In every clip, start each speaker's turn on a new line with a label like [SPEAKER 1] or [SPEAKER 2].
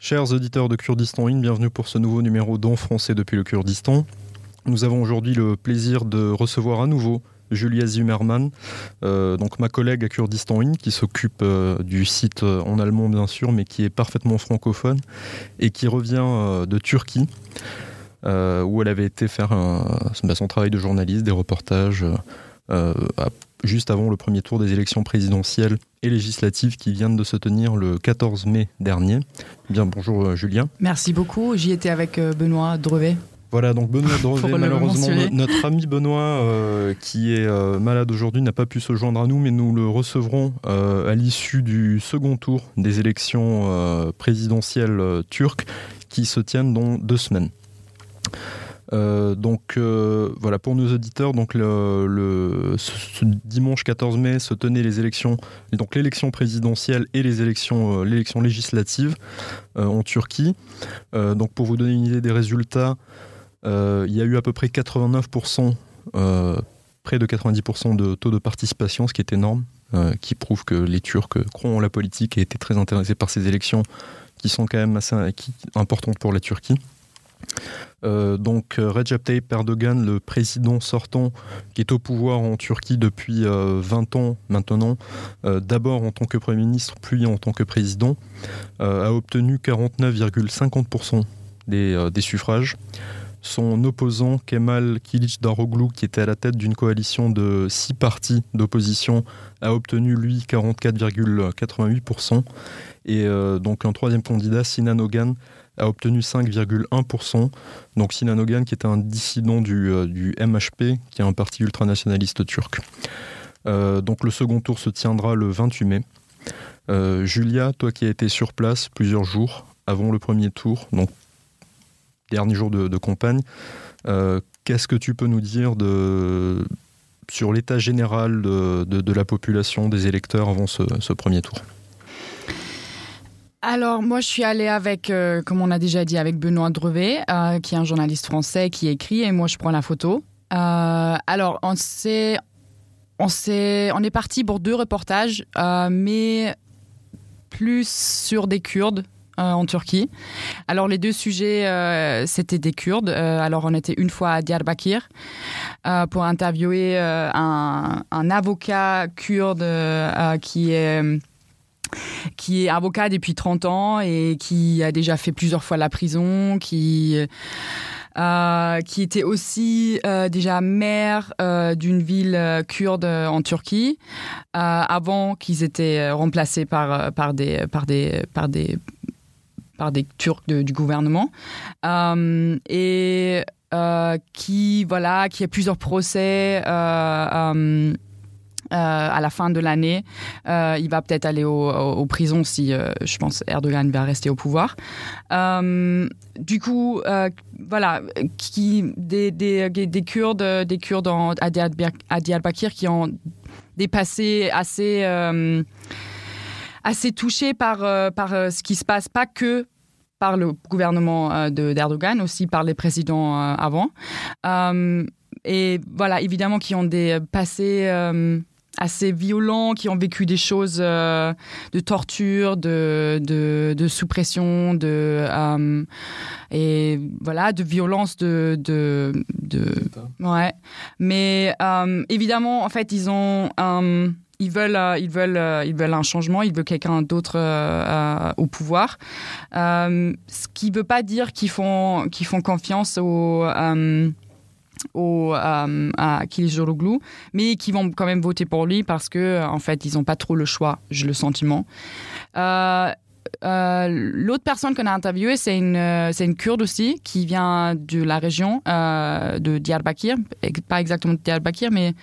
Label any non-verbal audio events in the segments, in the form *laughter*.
[SPEAKER 1] Chers auditeurs de Kurdistan In, bienvenue pour ce nouveau numéro d'En français depuis le Kurdistan. Nous avons aujourd'hui le plaisir de recevoir à nouveau Julia Zimmermann, euh, donc ma collègue à Kurdistan In, qui s'occupe euh, du site euh, en allemand bien sûr, mais qui est parfaitement francophone et qui revient de Turquie, où elle avait été faire bah, son travail de journaliste, des reportages, juste avant le premier tour des élections présidentielles et législatives qui viennent de se tenir le 14 mai dernier. Bien, bonjour Julien.
[SPEAKER 2] Merci beaucoup, j'y étais avec Benoît Drevet.
[SPEAKER 1] Voilà, donc Benoît *laughs* Drevet, malheureusement, notre ami Benoît, euh, qui est euh, malade aujourd'hui, n'a pas pu se joindre à nous, mais nous le recevrons euh, à l'issue du second tour des élections présidentielles turques qui se tiennent dans deux semaines. Donc voilà pour nos auditeurs donc le, ce, dimanche 14 mai se tenaient les élections donc l'élection présidentielle et les élections l'élection législative en Turquie donc pour vous donner une idée des résultats euh, il y a eu à peu près 89%, euh, près de 90% de taux de participation, ce qui est énorme, euh, qui prouve que les Turcs croient en la politique et étaient très intéressés par ces élections qui sont quand même assez importantes pour la Turquie. Donc Recep Tayyip Erdogan, le président sortant, qui est au pouvoir en Turquie depuis 20 ans maintenant, d'abord en tant que Premier ministre, puis en tant que président, a obtenu 49,50% des, des, suffrages. Son opposant Kemal Daroglu, qui était à la tête d'une coalition de six partis d'opposition, a obtenu lui 44,88%. Et euh, donc un troisième candidat, Sinan Ogan, a obtenu 5,1%. Donc Sinan Ogan, qui est un dissident du, euh, MHP, qui est un parti ultranationaliste turc. Euh, donc le second tour se tiendra le 28 mai. Julia, toi qui as été sur place plusieurs jours avant le premier tour, donc derniers jours de, campagne. Euh, qu'est-ce que tu peux nous dire sur l'état général de, la population, des électeurs avant ce, premier tour?
[SPEAKER 2] Alors moi je suis allée avec, euh, comme on a déjà dit, avec Benoît Drevet, euh, qui est un journaliste français qui écrit, et moi je prends la photo. alors on s'est, on on est parti pour deux reportages, mais plus sur des Kurdes en Turquie. Alors les deux sujets, euh, c'était des Kurdes. Euh, alors on était une fois à Diyarbakir pour interviewer un, avocat kurde qui est qui est avocat depuis 30 ans et qui a déjà fait plusieurs fois la prison, qui qui était aussi déjà maire d'une ville kurde en Turquie, avant qu'ils étaient remplacés par, par, des, par, des, par des par des Turcs du gouvernement. Euh, et euh, qui, voilà, qui a plusieurs procès. Euh, à la fin de l'année, il va peut-être aller aux prisons si, je pense, Erdogan va rester au pouvoir. du coup, voilà, qui, des, des, des, Kurdes, des Kurdes en, à Diyarbakir qui ont dépassé assez assez touché par, euh, par euh, ce qui se passe, pas que par le gouvernement euh, d'Erdogan, aussi par les présidents avant. et voilà, évidemment, qui ont des passés assez violents, qui ont vécu des choses de torture, de, de, de suppression, de et voilà, de violence, de, de, de ouais. Mais évidemment, en fait, ils ont ils veulent, euh, ils veulent, euh, ils veulent un changement, ils veulent quelqu'un d'autre euh, au pouvoir. ce qui ne veut pas dire qu'ils font, qu'ils font confiance au, au, à Kilijoroglu, mais qui vont quand même voter pour lui parce que en fait, ils n'ont pas trop le choix, j'ai le sentiment. Euh, l'autre personne qu'on a interviewée, c'est une, euh, c'est une kurde aussi qui vient de la région euh, de Diyarbakir, pas exactement de Diyarbakir, mais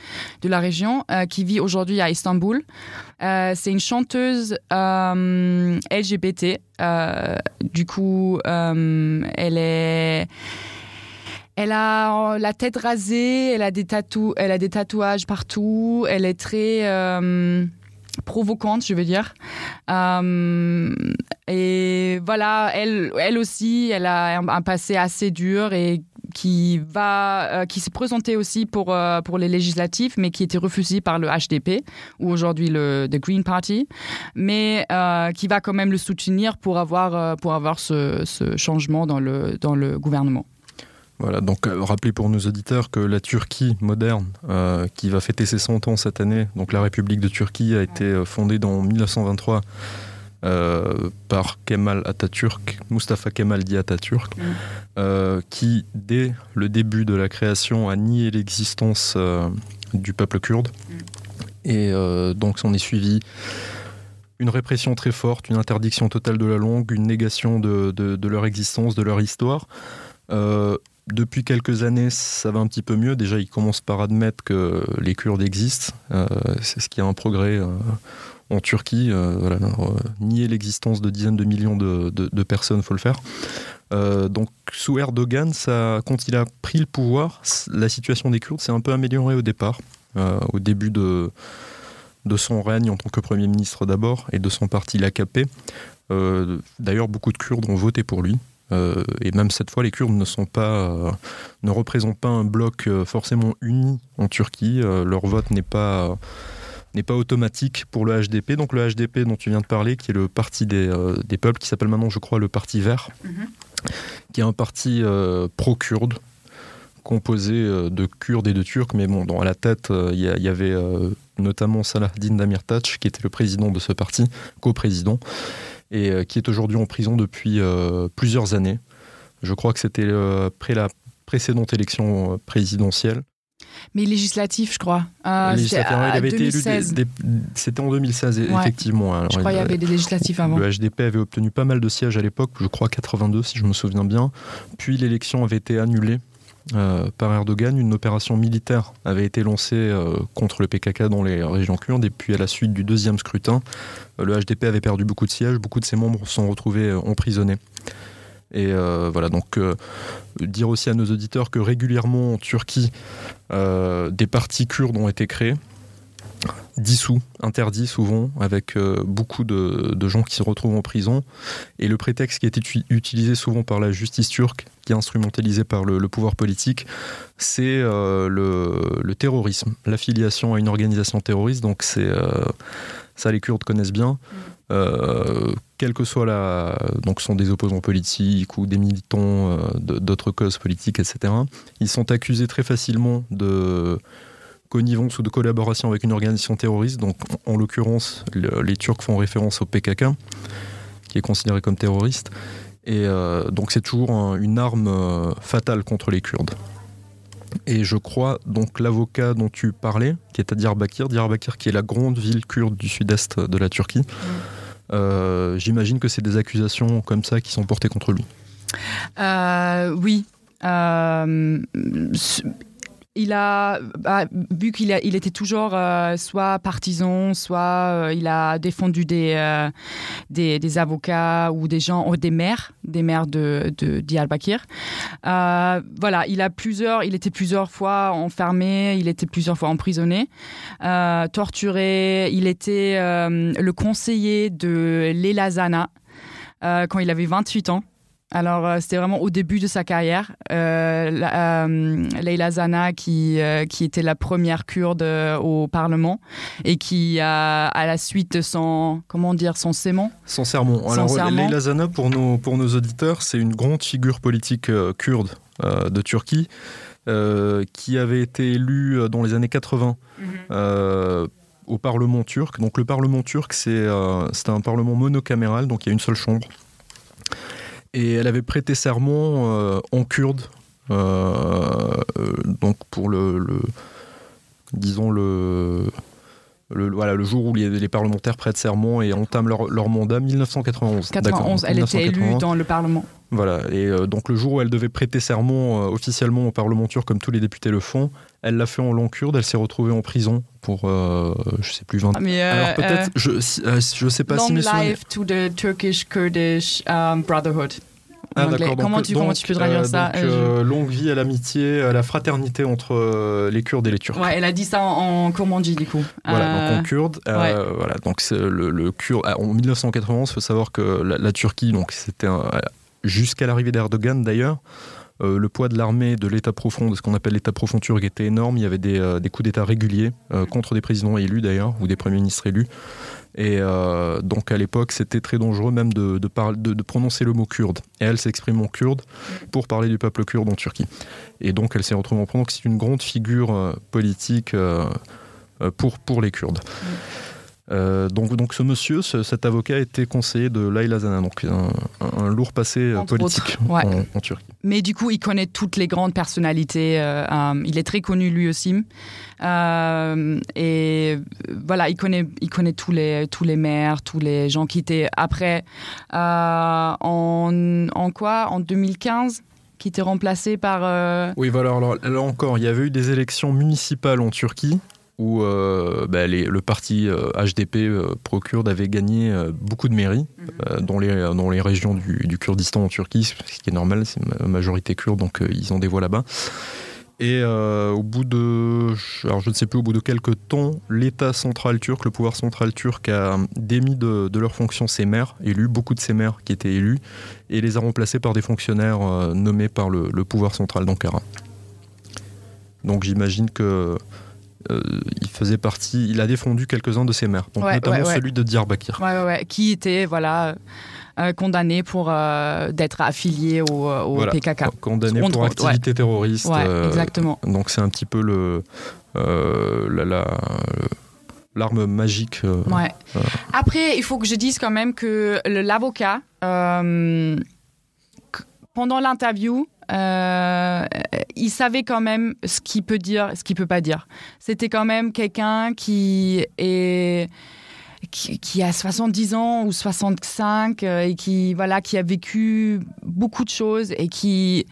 [SPEAKER 2] de la région, qui vit aujourd'hui à Istanbul. c'est une chanteuse LGBT. du coup, elle est. Elle a la tête rasée, elle a des, tatou elle a des tatouages partout, elle est très provocante, je veux dire. Euh, et voilà, elle, elle aussi, elle a un, passé assez dur et qui va, qui s'est présenté aussi pour pour les législatives, mais qui était refusé par le HDP ou aujourd'hui le the Green Party, mais qui va quand même le soutenir pour avoir pour avoir ce, ce changement dans le dans le gouvernement.
[SPEAKER 1] Voilà, donc euh, rappelez pour nos auditeurs que la Turquie moderne, euh, qui va fêter ses 100 ans cette année, donc la République de Turquie a été euh, fondée dans 1923 par Kemal Atatürk, Mustafa Kemal dit Atatürk, mm. qui dès le début de la création a nié l'existence du peuple kurde. Mm. Et donc s'en est suivi une répression très forte, une interdiction totale de la langue, une négation de, de leur existence, de leur histoire. Euh, depuis quelques années, ça va un petit peu mieux. Déjà, ils commencent par admettre que les Kurdes existent. Euh, c'est ce qui a un progrès euh, en Turquie. Euh, nier l'existence de dizaines de millions de, de, personnes, faut le faire. donc, sous Erdogan, quand il a pris le pouvoir, la situation des Kurdes s'est un peu améliorée au départ. au début de, de son règne en tant que Premier ministre d'abord et de son parti l'AKP. D'ailleurs, beaucoup de Kurdes ont voté pour lui. Euh, et même cette fois, les Kurdes ne sont pas, euh, ne représentent pas un bloc euh, forcément uni en Turquie. leur vote n'est pas n'est pas automatique pour le HDP. Donc le HDP dont tu viens de parler, qui est le parti des, des peuples, qui s'appelle maintenant, je crois, le Parti Vert, mhm. qui est un parti pro-kurde, composé de Kurdes et de Turcs, mais bon, dans, à la tête, il y, avait notamment Salahdin Demirtas, qui était le président de ce parti, co-président et euh, qui est aujourd'hui en prison depuis euh, plusieurs années. Je crois que c'était euh, après la précédente élection présidentielle.
[SPEAKER 2] Mais législatif, je crois.
[SPEAKER 1] il avait été élu. C'était en 2016, effectivement.
[SPEAKER 2] je crois qu'il y avait des législatives avant.
[SPEAKER 1] Le HDP avait obtenu pas mal de sièges à l'époque, je crois 82 si je me souviens bien. Puis l'élection avait été annulée euh, par Erdogan, une opération militaire avait été lancée euh, contre le PKK dans les régions kurdes. Et puis à la suite du deuxième scrutin, euh, le HDP avait perdu beaucoup de sièges, beaucoup de ses membres sont retrouvés emprisonnés. Et voilà, donc dire aussi à nos auditeurs que régulièrement en Turquie, des partis kurdes ont été créés dissous, interdits souvent, avec euh, beaucoup de, gens qui se retrouvent en prison. Et le prétexte qui est utilisé souvent par la justice turque, qui est instrumentalisé par le, pouvoir politique, c'est euh, le, terrorisme, l'affiliation à une organisation terroriste. Donc c'est euh, ça, les Kurdes connaissent bien. quelle que soit la. Donc, sont des opposants politiques ou des militants d'autres causes politiques, etc. Ils sont accusés très facilement de connivence ou de collaboration avec une organisation terroriste. Donc, en, l'occurrence, les Turcs font référence au PKK, qui est considéré comme terroriste. Et euh, donc, c'est toujours une arme euh, fatale contre les Kurdes. Et je crois, donc, l'avocat dont tu parlais, qui est à Diyarbakir, Diyarbakir qui est la grande ville kurde du sud-est de la Turquie, euh, j'imagine que c'est des accusations comme ça qui sont portées contre lui.
[SPEAKER 2] oui il a bah, vu qu'il il était toujours euh, soit partisan, soit euh, il a défendu euh, des, des, avocats ou des gens, ou des maires, des maires de, de voilà, il a plusieurs, il était plusieurs fois enfermé, il était plusieurs fois emprisonné, torturé. Il était le conseiller de Lela Zana quand il avait 28 ans. Alors, euh, c'était vraiment au début de sa carrière. Euh, euh, Leila Zana, qui, qui était la première kurde au Parlement et qui, a, à la suite de son, comment dire, son sermon.
[SPEAKER 1] Son sermon. Alors, Leila Zana, pour nos, pour nos auditeurs, c'est une grande figure politique kurde de Turquie qui avait été élue dans les années 80. Mhm. au Parlement turc. Donc le Parlement turc, c'est un Parlement monocaméral, donc il y a une seule chambre. Et elle avait prêté serment euh, en kurde, euh, donc pour le, disons le, le, voilà, le jour où les, parlementaires prêtent serment et entament leur, leur mandat, 1991.
[SPEAKER 2] 91, elle était élue dans le Parlement.
[SPEAKER 1] Voilà, et euh, donc le jour où elle devait prêter serment officiellement au Parlement turc, comme tous les députés le font, elle l'a fait en langue kurde, elle s'est retrouvée en prison pour, je sais plus, 20
[SPEAKER 2] ans. Alors
[SPEAKER 1] peut-être, je, je sais pas
[SPEAKER 2] long
[SPEAKER 1] si
[SPEAKER 2] mes life to the Turkish Kurdish um, Brotherhood.
[SPEAKER 1] Ah.
[SPEAKER 2] Comment, tu, comment tu peux traduire euh,
[SPEAKER 1] ça euh, Longue vie à l'amitié, à la fraternité entre euh, les Kurdes et les Turcs.
[SPEAKER 2] Ouais, elle a dit ça en, en dit du coup.
[SPEAKER 1] Voilà, donc en kurde. voilà, donc le, le kurde. Ah, en 1991, il faut savoir que la, Turquie, donc c'était jusqu'à l'arrivée d'Erdogan d'ailleurs, le poids de l'armée, de l'État profond, de ce qu'on appelle l'État profond turc, était énorme. Il y avait des, coups d'État réguliers contre des présidents élus d'ailleurs, ou des premiers ministres élus. Et donc à l'époque, c'était très dangereux même de, de, prononcer le mot kurde. Et elle s'exprime en kurde pour parler du peuple kurde en Turquie. Et donc elle s'est retrouvée en prendre. Donc c'est une grande figure politique pour, pour les Kurdes. Euh, donc, donc ce monsieur, cet avocat, était conseiller de Laila Zana, donc un, lourd passé euh, politique en, Turquie.
[SPEAKER 2] Mais du coup, il connaît toutes les grandes personnalités. Euh, il est très connu lui aussi. et voilà, il connaît, il connaît tous les, tous les maires, tous les gens qui étaient après. en, en quoi? En 2015 qui était remplacé par...
[SPEAKER 1] Oui, voilà, alors là encore, il y avait eu des élections municipales en Turquie où euh, bah, le parti HDP euh, euh, pro-kurde avait gagné beaucoup de mairies mhm. dans, les, dans les régions du, Kurdistan en Turquie, ce qui est normal, c'est une majorité kurde, donc ils ont des voix là-bas. Et au bout de, alors je ne sais plus, au bout de quelques temps, l'État central turc, le pouvoir central turc a démis de, de leurs fonctions ces maires, élus, beaucoup de ces maires qui étaient élus, et les a remplacés par des fonctionnaires nommés par le, le pouvoir central d'Ankara. Donc j'imagine que euh, il faisait partie, il a défendu quelques-uns de ses maires, notamment celui de Diyarbakir.
[SPEAKER 2] qui était voilà euh, condamné pour euh, d'être affilié au, PKK.
[SPEAKER 1] Condamné pour activité terroriste.
[SPEAKER 2] exactement.
[SPEAKER 1] Donc c'est un petit peu le la, l'arme magique.
[SPEAKER 2] Après, il faut que je dise quand même que l'avocat, pendant l'interview, euh, il savait quand même ce qu'il peut dire, ce qu'il peut pas dire. C'était quand même quelqu'un qui est qui, a 70 ans ou 65 euh, et qui voilà qui a vécu beaucoup de choses et qui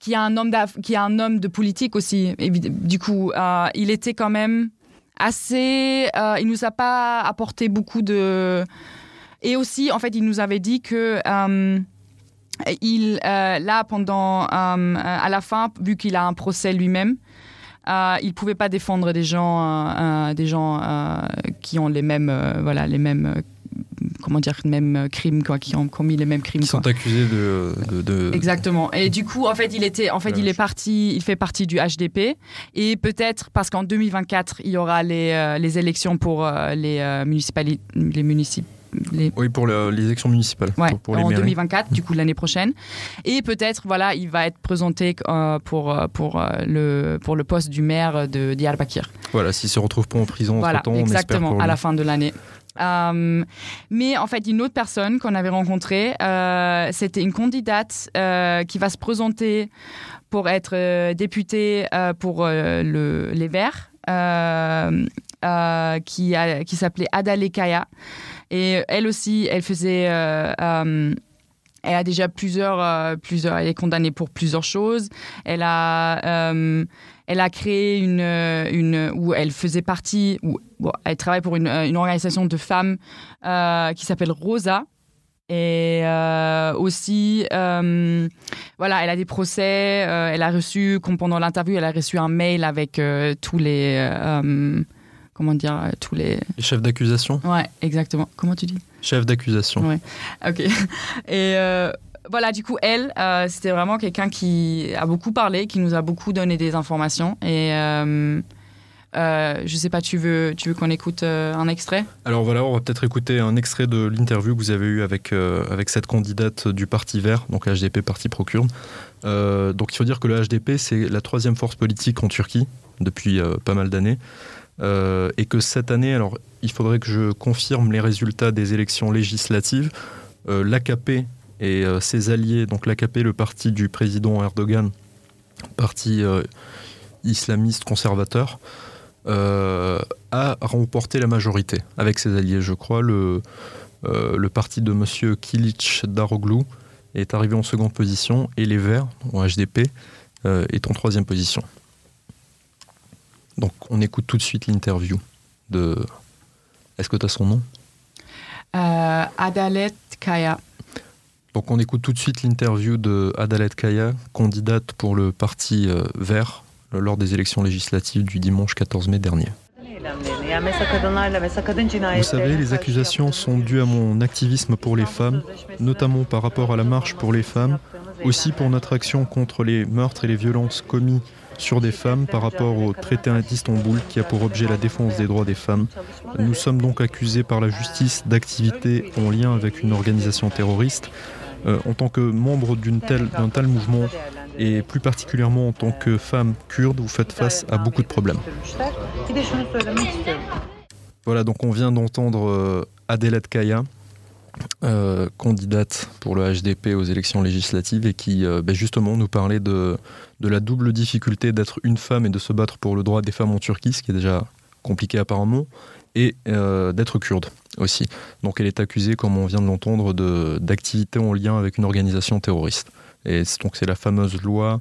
[SPEAKER 2] qui a un homme qui a un homme de politique aussi. du coup, euh, il était quand même assez. il nous a pas apporté beaucoup de. Et aussi, en fait, il nous avait dit que il, euh, là, pendant, euh, à la fin, vu qu'il a un procès lui-même, euh, il pouvait pas défendre des gens, des gens qui ont les mêmes, voilà, les mêmes comment dire, mêmes crimes, quoi, qui ont commis les mêmes crimes. Qui
[SPEAKER 1] sont accusés de, de,
[SPEAKER 2] Exactement. Et du coup, en fait, il était, en fait, il est parti, il fait partie du HDP. Et peut-être parce qu'en 2024, il y aura les, les élections pour les, municipalités, les municipalités
[SPEAKER 1] oui, pour les élections municipales.
[SPEAKER 2] pour, en 2024, du coup, l'année prochaine. Et peut-être, voilà, il va être présenté euh, pour, euh, pour, euh, le, pour le poste du maire de Diyarbakir.
[SPEAKER 1] Voilà, s'il se retrouve pas en prison,
[SPEAKER 2] voilà,
[SPEAKER 1] temps,
[SPEAKER 2] exactement, à la fin de l'année. mais en fait, une autre personne qu'on avait rencontrée, c'était une candidate qui va se présenter pour être députée pour le, les Verts, qui, qui s'appelait Adale Kaya. Et elle aussi, elle faisait. Euh, euh, elle a déjà plusieurs, euh, plusieurs. Elle est condamnée pour plusieurs choses. Elle a. elle a créé une, une, où elle faisait partie, où, elle travaille pour une, une organisation de femmes qui s'appelle Rosa, et aussi, voilà, elle a des procès. elle a reçu, comme pendant l'interview, elle a reçu un mail avec tous les comment dire, euh, tous les...
[SPEAKER 1] Les chefs d'accusation
[SPEAKER 2] Ouais, exactement. Comment tu dis?
[SPEAKER 1] Chef d'accusation.
[SPEAKER 2] Ouais, *laughs* ok. Et euh, voilà, du coup, elle, euh, c'était vraiment quelqu'un qui a beaucoup parlé, qui nous a beaucoup donné des informations. Et euh, je sais pas, tu veux, tu veux qu'on écoute un extrait?
[SPEAKER 1] Alors voilà, on va peut-être écouter un extrait de l'interview que vous avez eu avec, avec cette candidate du Parti Vert, donc HDP Parti Procure. donc il faut dire que le HDP, c'est la troisième force politique en Turquie depuis pas mal d'années. Euh, et que cette année, alors il faudrait que je confirme les résultats des élections législatives, euh, l'AKP et euh, ses alliés, donc l'AKP, le parti du président Erdogan, parti islamiste conservateur, a remporté la majorité avec ses alliés. Je crois le, le parti de M. Kilic Daroglu est arrivé en seconde position et les Verts, ou HDP, est en troisième position. Donc on écoute tout de suite l'interview de... Est-ce que tu as son nom?
[SPEAKER 2] Euh, Adalet Kaya.
[SPEAKER 1] Donc on écoute tout de suite l'interview de Adalet Kaya, candidate pour le Parti euh, Vert lors des élections législatives du dimanche 14 mai dernier. Vous savez, les accusations sont dues à mon activisme pour les femmes, notamment par rapport à la marche pour les femmes, aussi pour notre action contre les meurtres et les violences commis sur des femmes par rapport au traité d'Istanbul qui a pour objet la défense des droits des femmes. Nous sommes donc accusés par la justice d'activités en lien avec une organisation terroriste. Euh, en tant que membre d'un tel, tel mouvement et plus particulièrement en tant que femme kurde, vous faites face à beaucoup de problèmes. Voilà, donc on vient d'entendre euh, Adelaide Kaya, euh, candidate pour le HDP aux élections législatives et qui euh, ben, justement nous parlait de, de la double difficulté d'être une femme et de se battre pour le droit des femmes en Turquie, ce qui est déjà compliqué apparemment, et euh, d'être kurde aussi. Donc elle est accusée, comme on vient de l'entendre, d'activités en lien avec une organisation terroriste. Et donc c'est la fameuse loi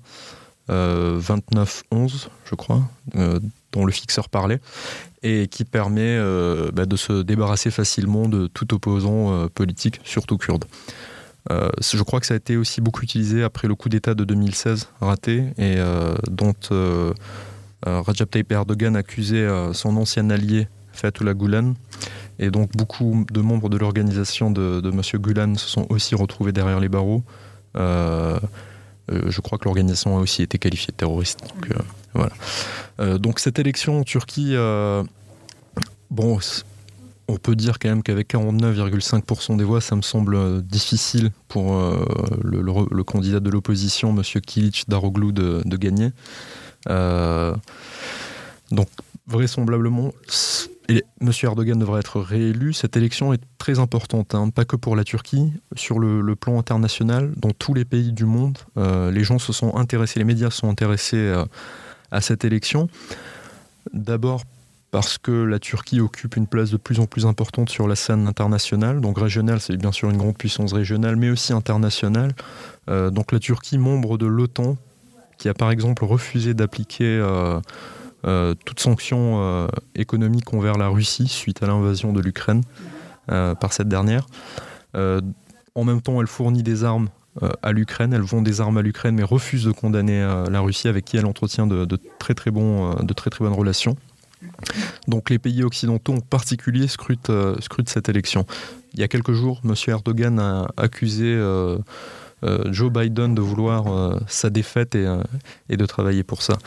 [SPEAKER 1] 2911, je crois, dont le fixeur parlait, et qui permet euh, bah, de se débarrasser facilement de tout opposant euh, politique, surtout kurde. Euh, je crois que ça a été aussi beaucoup utilisé après le coup d'État de 2016 raté et dont Rajab Tayyip Erdogan accusait son ancien allié Fethullah Gulen. Et donc beaucoup de membres de l'organisation de, M. Gulen se sont aussi retrouvés derrière les barreaux. je crois que l'organisation a aussi été qualifiée de terroriste. Euh, donc cette élection en Turquie, euh, bon, on peut dire quand même qu'avec 49,5% des voix, ça me semble euh, difficile pour le, candidat de l'opposition, M. Kilic Daroglu, de, gagner. donc vraisemblablement, M. Erdogan devrait être réélu. Cette élection est très importante, hein, pas que pour la Turquie, sur le, plan international, dans tous les pays du monde. les gens se sont intéressés, les médias se sont intéressés à cette élection. D'abord parce que la Turquie occupe une place de plus en plus importante sur la scène internationale, donc régionale, c'est bien sûr une grande puissance régionale, mais aussi internationale. Euh, donc la Turquie, membre de l'OTAN, qui a par exemple refusé d'appliquer euh, euh, toute sanction économique envers la Russie suite à l'invasion de l'Ukraine par cette dernière. en même temps, elle fournit des armes à l'Ukraine. Elle vend des armes à l'Ukraine, mais refuse de condamner euh, la Russie, avec qui elle entretient de, très, très bons, euh, de très très bonnes relations. Donc les pays occidentaux en particulier scrutent, cette élection. Il y a quelques jours, M. Erdogan a accusé Joe Biden de vouloir sa défaite et, et, de travailler pour ça.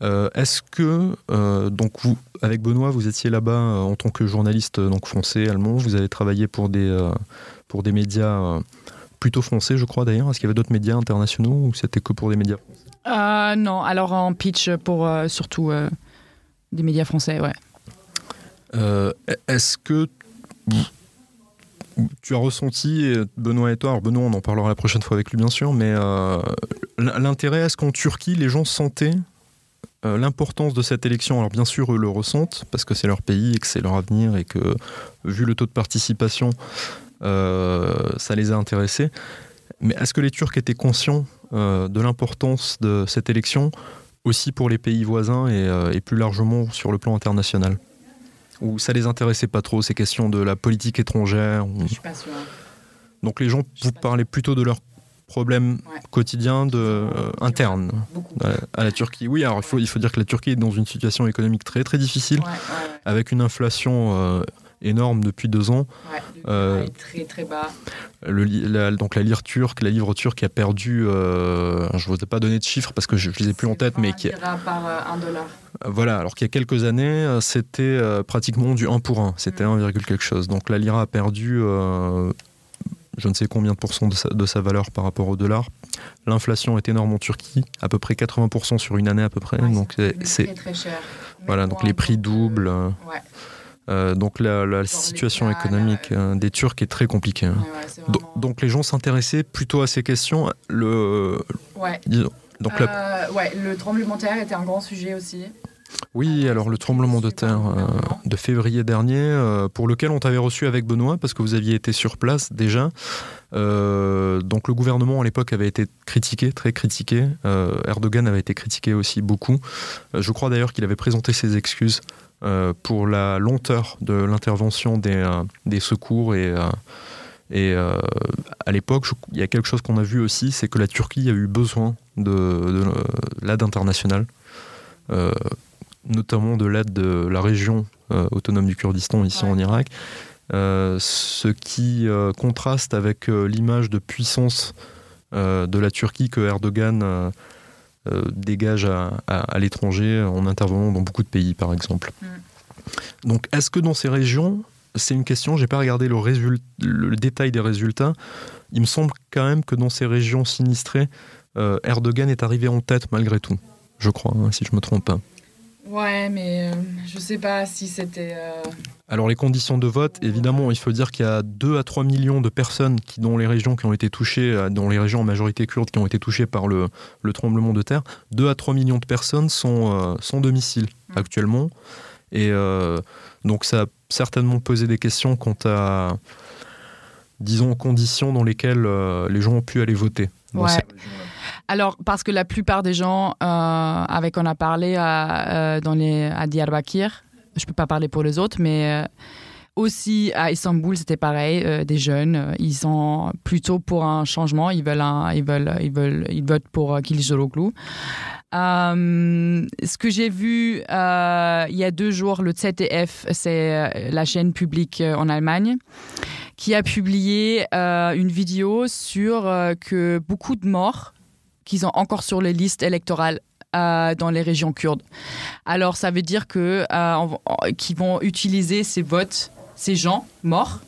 [SPEAKER 1] Est-ce que, donc vous, avec Benoît, vous étiez là-bas en tant que journaliste donc français, allemand, vous avez travaillé pour des, pour des médias plutôt français, je crois d'ailleurs. Est-ce qu'il y avait d'autres médias internationaux ou c'était que pour des médias français
[SPEAKER 2] euh, Non, alors en pitch pour euh, surtout euh, des médias français, ouais.
[SPEAKER 1] Est-ce que tu as ressenti, Benoît et toi, alors Benoît on en parlera la prochaine fois avec lui bien sûr, mais l'intérêt, est-ce qu'en Turquie les gens sentaient l'importance de cette élection, alors bien sûr, eux le ressentent, parce que c'est leur pays et que c'est leur avenir, et que, vu le taux de participation, ça les a intéressés. Mais est-ce que les Turcs étaient conscients euh, de l'importance de cette élection aussi pour les pays voisins euh, et, plus largement sur le plan international? Ou ça les intéressait pas trop ces questions de la politique étrangère?
[SPEAKER 2] Je suis pas sûr.
[SPEAKER 1] Donc les gens, vous parlez plutôt de leurs problèmes quotidiens de, internes à, la Turquie. Oui, alors il faut, il faut dire que la Turquie est dans une situation économique très très difficile, avec une inflation énorme depuis deux ans.
[SPEAKER 2] Euh, très très bas.
[SPEAKER 1] Le, donc la lire turque, la livre turque a perdu, euh, je ne vous ai pas donné de chiffres parce que je ne les ai plus en tête, mais qui
[SPEAKER 2] par euh, un dollar.
[SPEAKER 1] Voilà, alors qu'il y a quelques années, c'était pratiquement du 1 pour 1, c'était 1, mm. quelque chose. Donc la lira a perdu je ne sais combien de pourcents de sa, valeur par rapport au dollar. L'inflation est énorme en Turquie, à peu près 80% sur une année à peu près. donc
[SPEAKER 2] c'est très, très cher.
[SPEAKER 1] Voilà, donc les prix doublent. Ouais. Euh, donc la, situation économique euh, des Turcs est très compliquée. Hein. donc les gens s'intéressaient plutôt à ces questions. Le,
[SPEAKER 2] donc euh, le tremblement de terre était un grand sujet aussi.
[SPEAKER 1] Oui, alors le tremblement de terre de février dernier, pour lequel on t'avait reçu avec Benoît, parce que vous aviez été sur place déjà. donc le gouvernement à l'époque avait été critiqué, très critiqué. Erdogan avait été critiqué aussi beaucoup. je crois d'ailleurs qu'il avait présenté ses excuses euh, pour la lenteur de l'intervention des, euh, des, secours et, euh, et à l'époque, il y a quelque chose qu'on a vu aussi, c'est que la Turquie a eu besoin de, l'aide internationale, notamment de l'aide de la région autonome du Kurdistan ici en Irak, ce qui contraste avec l'image de puissance de la Turquie que Erdogan dégage à, l'étranger en intervenant dans beaucoup de pays, par exemple. Mm. Donc, est-ce que dans ces régions, c'est une question, j'ai pas regardé le, le, détail des résultats, il me semble quand même que dans ces régions sinistrées, Erdogan est arrivé en tête malgré tout, je crois, hein, si je me trompe pas.
[SPEAKER 2] Ouais, mais je sais pas si c'était.
[SPEAKER 1] Alors les conditions de vote, évidemment, il faut dire qu'il y a 2 à 3 millions de personnes qui, dans les régions qui ont été touchées, euh, dans les régions en majorité kurdes qui ont été touchées par le, tremblement de terre, 2 à 3 millions de personnes sont euh, sans domicile mm. actuellement. Et euh, donc ça a certainement posé des questions quant à, disons, conditions dans lesquelles les gens ont pu aller voter.
[SPEAKER 2] Ouais. Alors, parce que la plupart des gens avec qui on a parlé à, dans les, à Diyarbakir, je peux pas parler pour les autres, mais euh, aussi à Istanbul, c'était pareil. Euh, des jeunes, euh, ils sont plutôt pour un changement. Ils veulent, ils veulent, ils veulent, ils votent pour euh, Euh, ce que j'ai vu il y a deux jours, le ZDF, c'est la chaîne publique en Allemagne, qui a publié une vidéo sur que beaucoup de morts qu'ils ont encore sur les listes électorales euh, dans les régions kurdes. Alors ça veut dire que euh, qu'ils vont utiliser ces votes, ces gens morts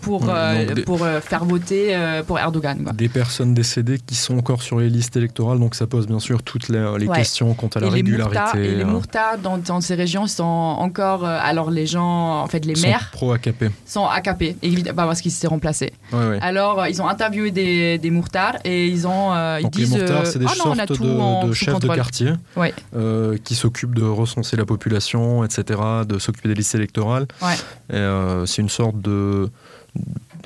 [SPEAKER 2] pour, euh, pour euh, faire voter euh, pour Erdogan.
[SPEAKER 1] Des personnes décédées qui sont encore sur les listes électorales, donc ça pose bien sûr toutes les, questions quant à la régularité.
[SPEAKER 2] Les et les Mourtas dans, dans, ces régions sont encore. alors les gens, en fait, les maires.
[SPEAKER 1] Pro-AKP.
[SPEAKER 2] Sont AKP, évidemment, parce qu'ils s'étaient remplacés. alors ils ont interviewé des, des et ils ont. ils disent.
[SPEAKER 1] Les Mourtars, c'est des ah sortes de, de chefs de quartier qui s'occupent de recenser la population, etc., de s'occuper des listes électorales. c'est une sorte de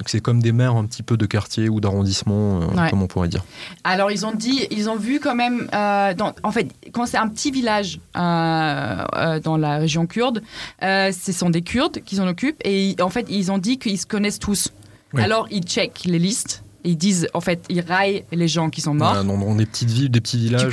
[SPEAKER 1] c'est comme des maires un petit peu de quartier ou d'arrondissement, euh, comme on pourrait dire.
[SPEAKER 2] Alors ils ont dit, ils ont vu quand même, euh, en fait, quand c'est un petit village euh, dans la région kurde, ce sont des Kurdes qui s'en occupent et en fait ils ont dit qu'ils se connaissent tous. Alors ils checkent les listes ils disent, en fait, ils raillent les gens qui sont morts.
[SPEAKER 1] dans, des petites villes, des petits villages,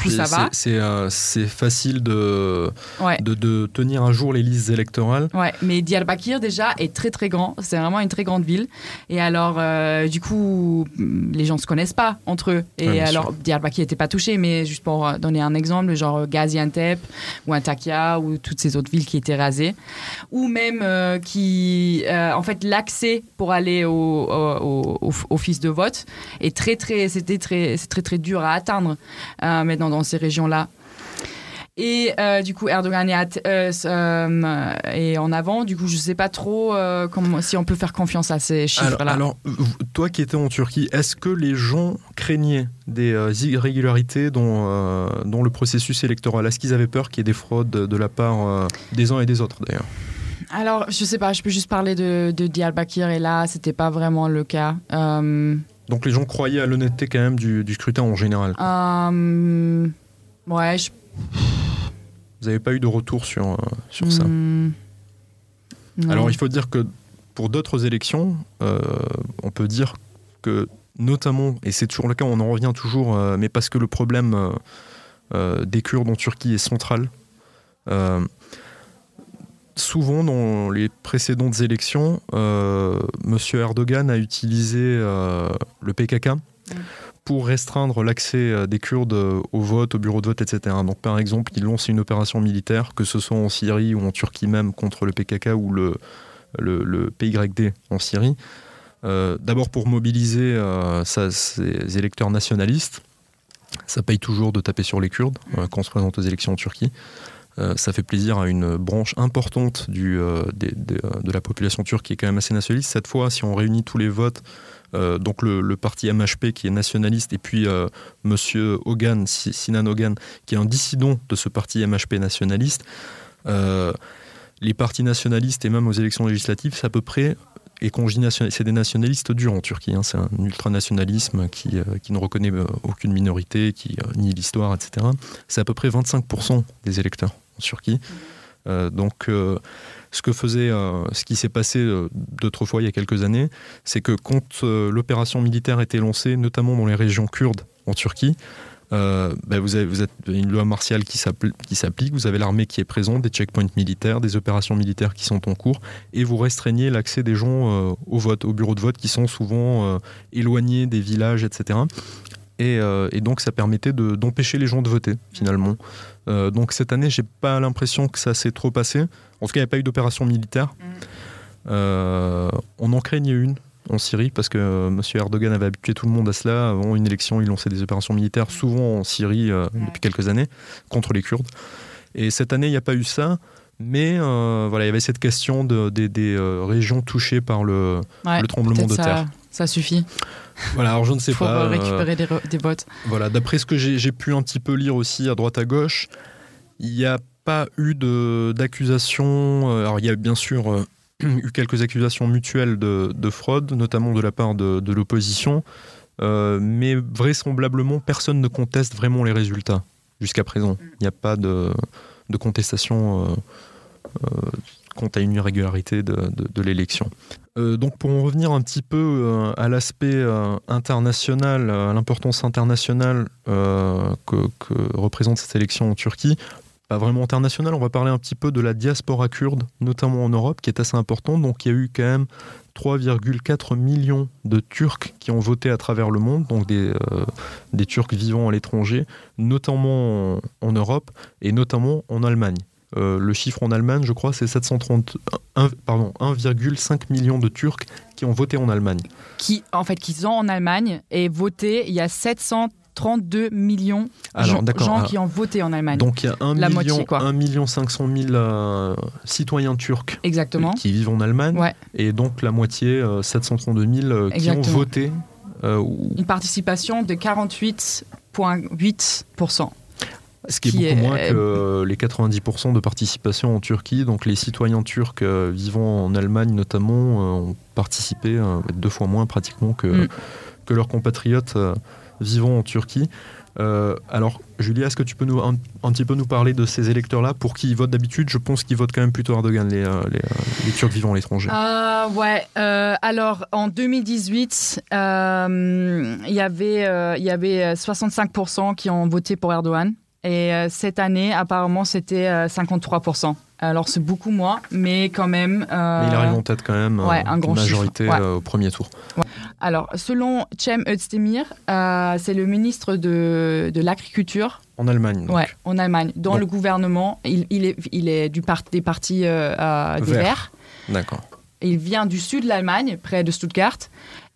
[SPEAKER 1] c'est euh, facile de, de, tenir un jour les listes électorales.
[SPEAKER 2] Ouais, mais Diyarbakir déjà est très très grand. C'est vraiment une très grande ville. Et alors, euh, du coup, les gens se connaissent pas entre eux. Et alors, Diyarbakir n'était pas touché, mais juste pour donner un exemple, genre Gaziantep ou Antakya ou toutes ces autres villes qui étaient rasées, ou même euh, qui, en fait, l'accès pour aller au, au, au, au, office de vote et très très c'était très c'est très très dur à atteindre euh, maintenant dans ces régions là. Et euh, du coup, Erdogan est, euh, en avant. Du coup, je ne sais pas trop comment, si on peut faire confiance à ces chiffres-là.
[SPEAKER 1] Alors, toi qui étais en Turquie, est-ce que les gens craignaient des irrégularités dans, dans le processus électoral? Est-ce qu'ils avaient peur qu'il y ait des fraudes de la part des uns et des autres, d'ailleurs?
[SPEAKER 2] Alors, je sais pas, je peux juste parler de, de Diyarbakir et là, c'était pas vraiment le cas.
[SPEAKER 1] Donc les gens croyaient à l'honnêteté quand même du, scrutin en général.
[SPEAKER 2] Euh, ouais.
[SPEAKER 1] Vous n'avez pas eu de retour sur, euh, sur ça hmm. Alors il faut dire que pour d'autres élections, euh, on peut dire que notamment, et c'est toujours le cas, on en revient toujours, mais parce que le problème des Kurdes en Turquie est central souvent dans les précédentes élections, euh, M. Erdogan a utilisé euh, le PKK pour restreindre l'accès euh, des Kurdes au vote, au bureau de vote, etc. Donc par exemple, il lance une opération militaire, que ce soit en Syrie ou en Turquie même, contre le PKK ou le, le, PYD en Syrie. D'abord pour mobiliser ses électeurs nationalistes. Ça paye toujours de taper sur les Kurdes quand on se présente aux élections en Turquie. Euh, ça fait plaisir à une branche importante euh, euh, de la population turque qui est quand même assez nationaliste. Cette fois, si on réunit tous les votes, donc le, parti MHP qui est nationaliste et puis Monsieur Hogan, Sinan Hogan, qui est un dissident de ce parti MHP nationaliste, les partis nationalistes et même aux élections législatives, c'est à peu près et qu'on c'est des nationalistes durs en Turquie. Hein. C'est un ultranationalisme qui, qui ne reconnaît aucune minorité, qui nie l'histoire, etc. C'est à peu près 25% des électeurs en Turquie. Euh, donc, euh, ce que faisait, euh, ce qui s'est passé d'autres fois il y a quelques années, c'est que quand l'opération militaire était lancée, notamment dans les régions kurdes en Turquie, ben, vous, avez, une loi martiale qui s'applique, vous avez l'armée qui est présente, des checkpoints militaires, des opérations militaires qui sont en cours, et vous restreignez l'accès des gens au vote, au bureau de vote, qui sont souvent éloignés des villages, etc. Et, euh, et donc ça permettait de- d'empêcher les gens de voter finalement. Euh, donc cette année, j'ai pas l'impression que ça s'est trop passé. En tout cas, il n'y a pas eu d'opération militaire. Euh, on en craignait une en Syrie parce que M. Erdogan avait habitué tout le monde à cela. Avant une élection, il lançait des opérations militaires, souvent en Syrie euh, depuis quelques années, contre les Kurdes. Et cette année, il n'y a pas eu ça. Mais voilà, il y avait cette question de- des, des, régions touchées par le,
[SPEAKER 2] Ouais,
[SPEAKER 1] le tremblement de terre.
[SPEAKER 2] Ça suffit
[SPEAKER 1] Voilà, alors je ne sais
[SPEAKER 2] pour
[SPEAKER 1] pas.
[SPEAKER 2] euh,
[SPEAKER 1] euh,
[SPEAKER 2] récupérer des, votes.
[SPEAKER 1] Voilà, d'après ce que j'ai pu un petit peu lire aussi à droite à gauche, il n'y a pas eu de- d'accusation. euh, Alors il y a bien sûr euh, *clears throat* eu quelques accusations mutuelles de, de fraude, notamment de la part de, de l'opposition, euh, mais vraisemblablement personne ne conteste vraiment les résultats jusqu'à présent. Il n'y a pas de, de contestation euh, euh, quant à une irrégularité de, l'élection. Euh, donc pour en revenir un petit peu euh, à l'aspect euh, international, à l'importance internationale que, représente cette élection en Turquie, pas vraiment internationale, on va parler un petit peu de la diaspora kurde, notamment en Europe, qui est assez importante. Donc il y a eu quand même 3,4 millions de Turcs qui ont voté à travers le monde, donc des, Turcs vivant à l'étranger, notamment en, en Europe et notamment en Allemagne. Euh, le chiffre en Allemagne, je crois, c'est 730, un- pardon, 1,5 million de Turcs qui ont voté en Allemagne.
[SPEAKER 2] Qui, en fait, qui sont en Allemagne et voté, il y a 732 millions de gens,
[SPEAKER 1] alors,
[SPEAKER 2] qui ont voté en Allemagne.
[SPEAKER 1] Donc il y a 1
[SPEAKER 2] La
[SPEAKER 1] million,
[SPEAKER 2] moitié, quoi.
[SPEAKER 1] 1 million 500 000 euh, citoyens turcs
[SPEAKER 2] Exactement.
[SPEAKER 1] qui vivent en Allemagne,
[SPEAKER 2] Ouais.
[SPEAKER 1] et donc la moitié, euh, 732 000, euh, qui ont voté. euh,
[SPEAKER 2] Une participation de 48,8%.
[SPEAKER 1] Ce qui est
[SPEAKER 2] qui
[SPEAKER 1] beaucoup
[SPEAKER 2] est-
[SPEAKER 1] moins que euh, les 90% de participation en Turquie. Donc les citoyens turcs euh, vivant en Allemagne notamment euh, ont participé deux fois moins pratiquement que,
[SPEAKER 2] Mm.
[SPEAKER 1] que leurs compatriotes vivant en Turquie. Euh, alors, Julia, est-ce que tu peux nous, un, un petit peu nous parler de ces électeurs-là? Pour qui ils votent d'habitude Je pense qu'ils votent quand même plutôt Erdogan, les, les, les Turcs vivant à l'étranger.
[SPEAKER 2] Ah ouais. euh, alors en 2018, euh, il y avait euh, il y avait 65% qui ont voté pour Erdogan et euh, cette année apparemment c'était euh, 53%. Alors c'est beaucoup moins, mais quand même. euh,
[SPEAKER 1] Mais il arrive en tête quand même,
[SPEAKER 2] ouais,
[SPEAKER 1] euh,
[SPEAKER 2] un
[SPEAKER 1] une
[SPEAKER 2] grand
[SPEAKER 1] majorité
[SPEAKER 2] ouais.
[SPEAKER 1] euh, au premier tour.
[SPEAKER 2] Alors selon Cem Özdemir, euh, c'est le ministre de, de l'agriculture
[SPEAKER 1] En Allemagne. donc.
[SPEAKER 2] ouais, en Allemagne, dans le gouvernement. Il, il est il est du part, des partis euh, euh, des
[SPEAKER 1] Verts.
[SPEAKER 2] Verts.
[SPEAKER 1] D'accord.
[SPEAKER 2] Il vient du sud de l'Allemagne, près de Stuttgart.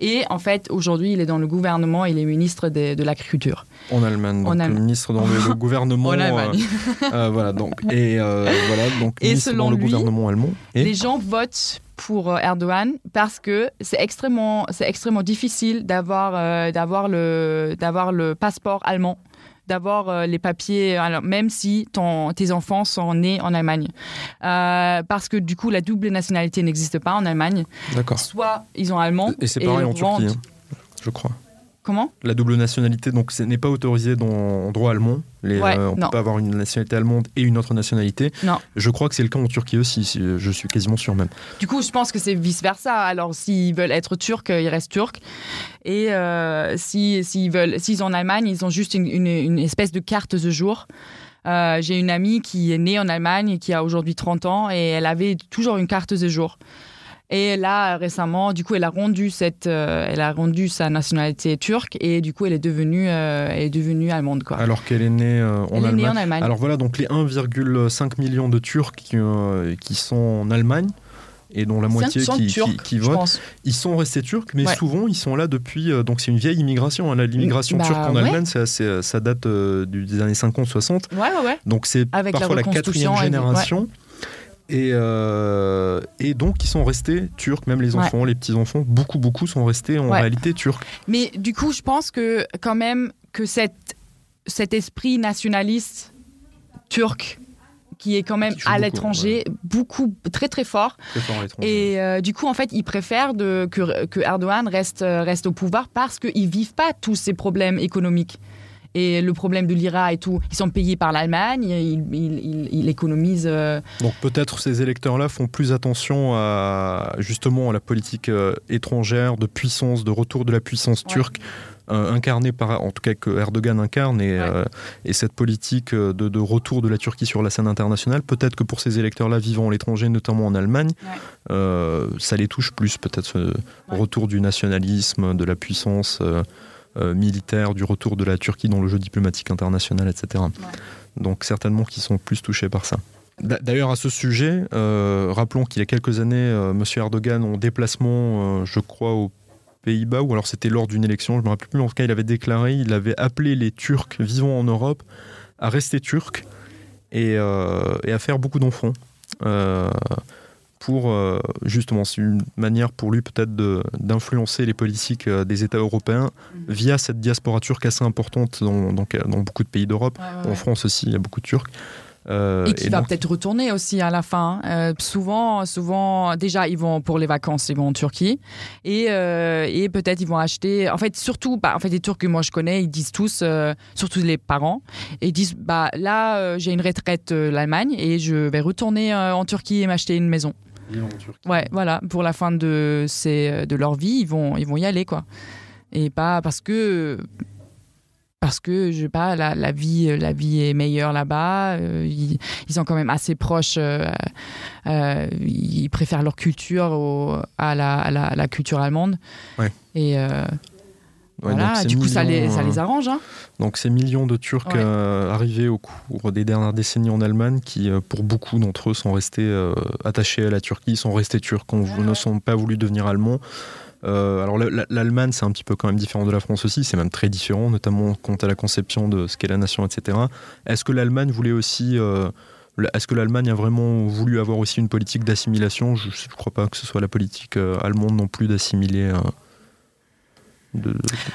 [SPEAKER 2] Et en fait, aujourd'hui, il est dans le gouvernement, il est ministre de, de l'agriculture.
[SPEAKER 1] En Allemagne, donc
[SPEAKER 2] En
[SPEAKER 1] le
[SPEAKER 2] Allemagne.
[SPEAKER 1] ministre dans le, le *laughs* gouvernement.
[SPEAKER 2] En
[SPEAKER 1] euh,
[SPEAKER 2] Allemagne. *laughs*
[SPEAKER 1] euh, voilà, donc, et euh, voilà, donc
[SPEAKER 2] Et
[SPEAKER 1] ministre
[SPEAKER 2] selon
[SPEAKER 1] dans le
[SPEAKER 2] lui,
[SPEAKER 1] gouvernement allemand. Et
[SPEAKER 2] Les gens votent pour Erdogan parce que c'est extrêmement, c'est extrêmement difficile d'avoir, d'avoir, le, d'avoir le passeport allemand, d'avoir euh, les papiers, alors, même si ton, tes enfants sont nés en Allemagne. Euh, parce que du coup, la double nationalité n'existe pas en Allemagne.
[SPEAKER 1] D'accord.
[SPEAKER 2] Soit ils ont allemand.
[SPEAKER 1] Et c'est pareil en
[SPEAKER 2] ils
[SPEAKER 1] Turquie, hein, je crois.
[SPEAKER 2] Comment?
[SPEAKER 1] La double nationalité, donc, ce n'est pas autorisé dans en droit allemand. Les,
[SPEAKER 2] Ouais,
[SPEAKER 1] euh, on ne peut pas avoir une nationalité allemande et une autre nationalité.
[SPEAKER 2] Non.
[SPEAKER 1] Je crois que c'est le cas en Turquie aussi, si- je suis quasiment sûr même.
[SPEAKER 2] Du coup, je pense que c'est vice-versa. Alors, s'ils veulent être turcs, ils restent turcs. Et euh, si- s'ils veulent, s'ils sont en Allemagne, ils ont juste une, une- une espèce de carte de jour. Euh, J'ai une amie qui est née en Allemagne et qui a aujourd'hui 30 ans et elle avait toujours une carte de jour. Et là, récemment, du coup, elle a rendu cette, euh, elle a rendu sa nationalité turque et du coup, elle est devenue, euh, elle est devenue allemande, quoi.
[SPEAKER 1] Alors qu'elle est née euh, en
[SPEAKER 2] elle est
[SPEAKER 1] Allemagne.
[SPEAKER 2] née en Allemagne.
[SPEAKER 1] Alors voilà, donc les 1,5 million de Turcs qui, qui sont en Allemagne et dont la moitié qui,
[SPEAKER 2] turcs,
[SPEAKER 1] qui- votent, ils sont restés turcs, mais
[SPEAKER 2] Ouais.
[SPEAKER 1] souvent ils sont là depuis. euh, donc c'est une vieille immigration. hein. L'immigration
[SPEAKER 2] Bah,
[SPEAKER 1] turque en
[SPEAKER 2] ouais.
[SPEAKER 1] Allemagne, assez- ça date euh, des années 50-60.
[SPEAKER 2] Ouais, ouais, ouais.
[SPEAKER 1] Donc c'est
[SPEAKER 2] la
[SPEAKER 1] parfois la, quatrième génération. Et, euh, et donc ils sont restés turcs, même les
[SPEAKER 2] Ouais.
[SPEAKER 1] enfants, les petits-enfants, beaucoup, beaucoup sont restés en
[SPEAKER 2] Ouais.
[SPEAKER 1] réalité turcs.
[SPEAKER 2] Mais du coup, je pense que quand même que cette, cet esprit nationaliste turc qui est quand même à l'étranger, beaucoup, très très fort.
[SPEAKER 1] très à.
[SPEAKER 2] Et euh, du coup, en fait, ils préfèrent de, que, que Erdogan reste, reste au pouvoir parce qu'ils vivent pas tous ces problèmes économiques. Et le problème de l'IRA et tout, ils sont payés par l'Allemagne, ils, ils, ils- ils économisent. euh,
[SPEAKER 1] Donc peut-être ces électeurs-là font plus attention à justement à la politique euh, étrangère, de puissance, de retour de la puissance
[SPEAKER 2] Ouais.
[SPEAKER 1] turque, euh, incarnée par, en tout cas que Erdogan incarne, et,
[SPEAKER 2] Ouais.
[SPEAKER 1] et cette politique de, de retour de la Turquie sur la scène internationale, peut-être que pour ces électeurs-là vivant à l'étranger, notamment en Allemagne,
[SPEAKER 2] Ouais.
[SPEAKER 1] ça les touche plus, peut-être ce retour du nationalisme, de la puissance. Euh, militaire du retour de la Turquie dans le jeu diplomatique international, etc. Donc certainement qu'ils sont plus touchés par ça. D'ailleurs, à ce sujet, rappelons qu'il y a quelques années, M. Erdogan, en déplacement, je crois, aux Pays-Bas, ou alors c'était lors d'une élection, je ne me rappelle plus, mais en tout cas, il avait déclaré, il avait appelé les Turcs vivant en Europe à rester turcs et, et à faire beaucoup d'enfants pour euh, justement, c'est une manière pour lui peut-être d'influencer les politiques euh, des États européens mhm. via cette diaspora turque assez importante dans, dans, beaucoup de pays d'Europe. En France aussi, il y a beaucoup de Turcs.
[SPEAKER 2] Euh, et qui va peut-être retourner aussi à la fin. souvent, souvent, déjà, ils vont pour les vacances, ils vont en Turquie. Et, et peut-être ils vont acheter. En fait, surtout, bah, en fait, les Turcs que moi je connais, ils disent tous, surtout les parents, ils disent bah, là, j'ai une retraite l'Allemagne et je vais retourner en Turquie et m'acheter une maison. Ouais, voilà, pour la fin de, de leur vie, ils vont, ils vont y aller, quoi. Et pas parce que parce que je sais pas la, la, vie la vie est meilleure là-bas euh, ils, sont quand même assez proches euh, euh, ils préfèrent leur culture à, la, à, la, culture allemande
[SPEAKER 1] ouais.
[SPEAKER 2] et voilà, du coup, ça les, ça les arrange. Hein.
[SPEAKER 1] Donc, ces millions de Turcs euh, arrivés au cours des dernières décennies en Allemagne, qui, euh, pour beaucoup d'entre eux, sont restés euh, attachés à la Turquie, sont restés turcs, ne sont pas voulu devenir allemands. alors, l'Allemagne, c'est un petit peu quand même différent de la France aussi, c'est même très différent, notamment quant à la conception de ce qu'est la nation, etc. Est-ce que l'Allemagne voulait aussi. est-ce que l'Allemagne a vraiment voulu avoir aussi une politique d'assimilation? Je ne crois pas que ce soit la politique allemande non plus d'assimiler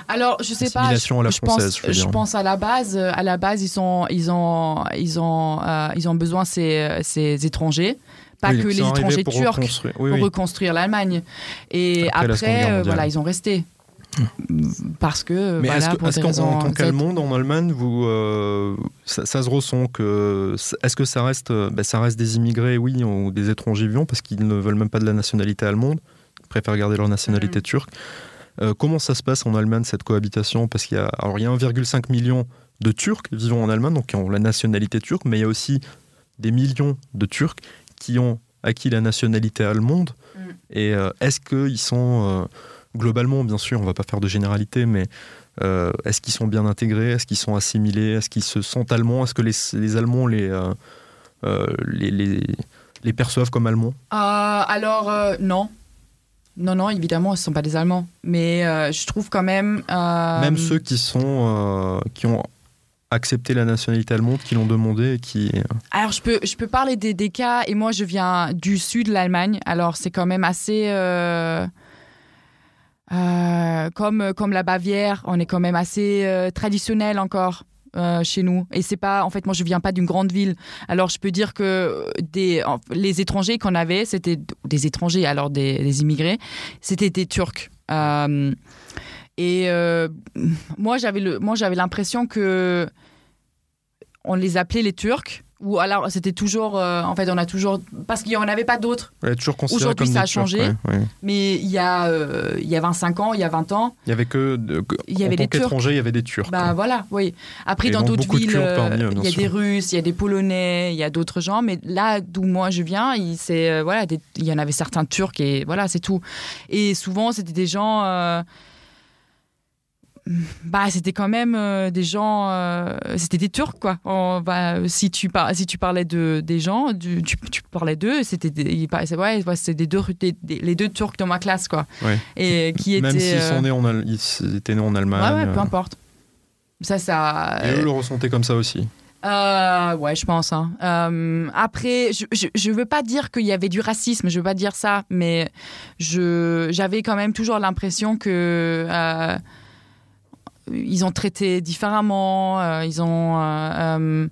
[SPEAKER 2] alors je sais pas je, pense, je, pense, à la base à la base ils sont ils ont ils ont euh, ils ont besoin ces, ces étrangers pas que les étrangers turcs reconstruire, pour reconstruire l'Allemagne. Et après, euh, voilà ils ont resté. Parce que
[SPEAKER 1] mais
[SPEAKER 2] voilà,
[SPEAKER 1] est-ce qu'en tant qu'Allemande en Allemagne vous euh, ça, se ressent que est-ce que ça reste ben, ça reste des immigrés oui ou des étrangers vivants parce qu'ils ne veulent même pas de la nationalité allemande ils préfèrent garder leur nationalité mm. turque euh, comment ça se passe en Allemagne, cette cohabitation? Parce qu'il y a, alors, il y a 1,5 million de Turcs vivant en Allemagne, donc qui ont la nationalité turque, mais il y a aussi des millions de Turcs qui ont acquis la nationalité allemande. Mm. Et euh, est-ce qu'ils sont, euh, globalement, bien sûr, on ne va pas faire de généralité, mais est-ce qu'ils sont bien intégrés? Est-ce qu'ils sont assimilés? Est-ce qu'ils se sentent allemands? Est-ce que les, les Allemands les, les, les, les, perçoivent comme allemands?
[SPEAKER 2] Alors, non. Non, non, évidemment, ce ne sont pas des Allemands. Mais euh, je trouve quand même.
[SPEAKER 1] Euh, même ceux qui, sont, euh, qui ont accepté la nationalité allemande, qui l'ont demandé et qui.
[SPEAKER 2] Alors, je peux, je peux parler des, des cas, et moi, je viens du sud de l'Allemagne. Alors, c'est quand même assez. comme, comme la Bavière, on est quand même assez traditionnel encore. Euh, chez nous. Et c'est pas, en fait, moi je viens pas d'une grande ville. Alors je peux dire que les étrangers qu'on avait, c'était des étrangers, alors des, immigrés, c'était des Turcs. Euh, et euh, moi j'avais l'impression que on les appelait les Turcs ou alors c'était toujours euh, en fait on a toujours parce qu'il n'y en avait pas d'autres. Aujourd'hui ça a changé. mais il y a euh, il y a 25 ans il y a 20 ans
[SPEAKER 1] il y avait que, il y avait des étrangers il y avait des Turcs
[SPEAKER 2] bah voilà oui. Après dans d'autres villes euh, il y a des Russes il y a des Polonais il y a d'autres gens mais là d'où moi je viens il c'est voilà il y en avait certains Turcs et voilà c'est tout. Et souvent c'était des gens bah, c'était quand même euh, des gens, euh, c'était des Turcs quoi. si tu par, si tu parlais de des gens, tu, tu, parlais d'eux, c'était des, ouais, c'était des deux, les deux Turcs de ma classe quoi. Et qui
[SPEAKER 1] même
[SPEAKER 2] s'ils
[SPEAKER 1] sont euh, nés en ils étaient nés en Allemagne.
[SPEAKER 2] Ouais, peu importe. Ça, ça.
[SPEAKER 1] Et eux le ressentaient comme ça aussi.
[SPEAKER 2] ouais, je pense. Hein. après, je, je, veux pas dire qu'il y avait du racisme, je veux pas dire ça, mais je j'avais quand même toujours l'impression que ils ont traité différemment, euh, ils ont. Euh, euh,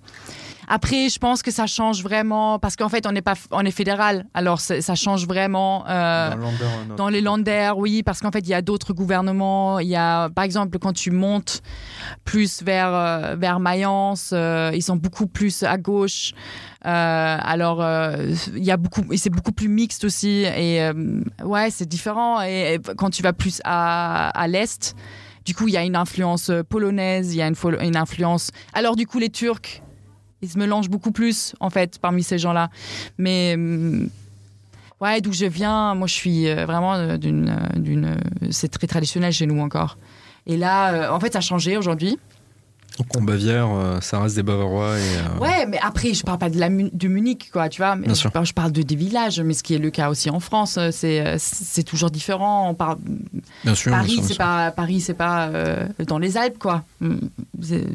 [SPEAKER 2] après, je pense que ça change vraiment parce qu'en fait, on n'est pas, on est fédéral. Alors, ça change vraiment dans, les landers, oui, parce qu'en fait, il y a d'autres gouvernements. Il y a, par exemple, quand tu montes plus vers vers Mayence, ils sont beaucoup plus à gauche. alors, il y a beaucoup, et c'est beaucoup plus mixte aussi. Et ouais, c'est différent. Et, quand tu vas plus à, à l'est. Du coup, il y a une influence euh, polonaise, il y a une, influence. Alors, du coup, les Turcs, ils se mélangent beaucoup plus, en fait, parmi ces gens-là. Mais. Mm, ouais, d'où je viens, moi je suis euh, vraiment d'une. d'une c'est très traditionnel chez nous encore. Et là, en fait, ça a changé aujourd'hui.
[SPEAKER 1] Donc en Bavière, euh, ça reste des Bavarois. Et, euh,
[SPEAKER 2] Ouais, mais après, je parle pas de, la, de Munich, quoi, tu vois. Mais
[SPEAKER 1] Bien
[SPEAKER 2] je,
[SPEAKER 1] sûr.
[SPEAKER 2] parle, je parle de des villages, mais ce qui est le cas aussi en France, euh, c'est toujours différent. On parle,
[SPEAKER 1] bien sûr.
[SPEAKER 2] Paris, c'est pas Paris, c'est pas euh, dans les Alpes, quoi. Mm,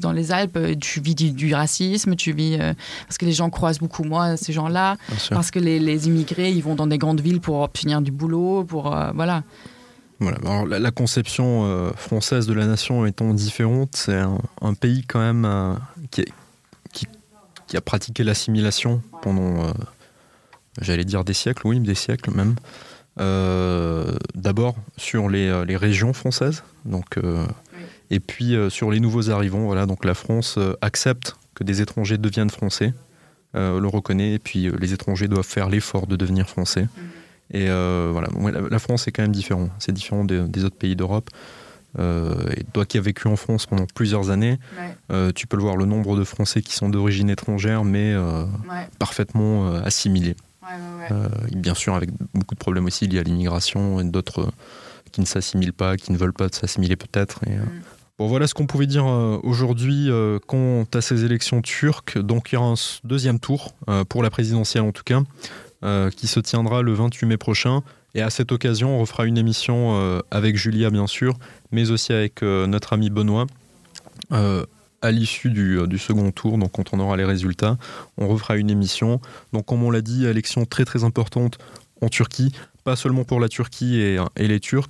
[SPEAKER 2] Dans les Alpes, tu vis du, du racisme, tu vis parce que les gens croisent beaucoup moins ces gens-là,
[SPEAKER 1] Bien sûr.
[SPEAKER 2] parce que les, les immigrés, ils vont dans des grandes villes pour obtenir du boulot, pour voilà.
[SPEAKER 1] Voilà. Alors, la, la conception euh, française de la nation étant différente, c'est un, un pays quand même euh, qui, est- qui- qui a pratiqué l'assimilation pendant, euh, j'allais dire des siècles, oui, des siècles même. D'abord sur les, les régions françaises, donc, et puis sur les nouveaux arrivants. Voilà, donc la France accepte que des étrangers deviennent français, le reconnaît, et puis les étrangers doivent faire l'effort de devenir français. Et euh, voilà, la, France est quand même différent. C'est différent des, des autres pays d'Europe. Euh, et toi qui as vécu en France pendant plusieurs années, euh, tu peux le voir, le nombre de Français qui sont d'origine étrangère, mais parfaitement assimilés. Bien sûr, avec beaucoup de problèmes aussi liés à l'immigration et d'autres qui ne s'assimilent pas, qui ne veulent pas s'assimiler peut-être. Et, euh, Bon, voilà ce qu'on pouvait dire aujourd'hui quant à ces élections turques. Donc, il y aura un deuxième tour, pour la présidentielle en tout cas, euh, qui se tiendra le 28 mai prochain. Et à cette occasion, on refera une émission euh, avec Julia, bien sûr, mais aussi avec euh, notre ami Benoît. À l'issue du, second tour, donc quand on aura les résultats, on refera une émission. Donc, comme on l'a dit, élection très très importante en Turquie, pas seulement pour la Turquie et, les Turcs,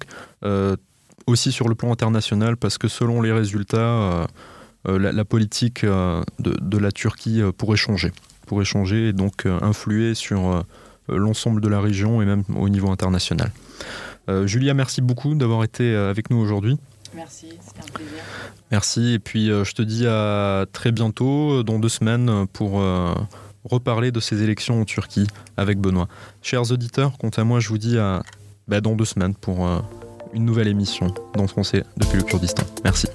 [SPEAKER 1] aussi sur le plan international, parce que selon les résultats, la, politique de, la Turquie pourrait changer, pourrait changer et donc euh, influer sur euh, l'ensemble de la région et même au niveau international. Euh, Julia, merci beaucoup d'avoir été avec nous aujourd'hui.
[SPEAKER 2] Merci, c'était un plaisir.
[SPEAKER 1] Merci et puis je te dis à très bientôt, dans deux semaines, pour reparler de ces élections en Turquie avec Benoît. Chers auditeurs, quant à moi, je vous dis à bah, dans deux semaines pour euh, une nouvelle émission dans français depuis le Kurdistan. Merci.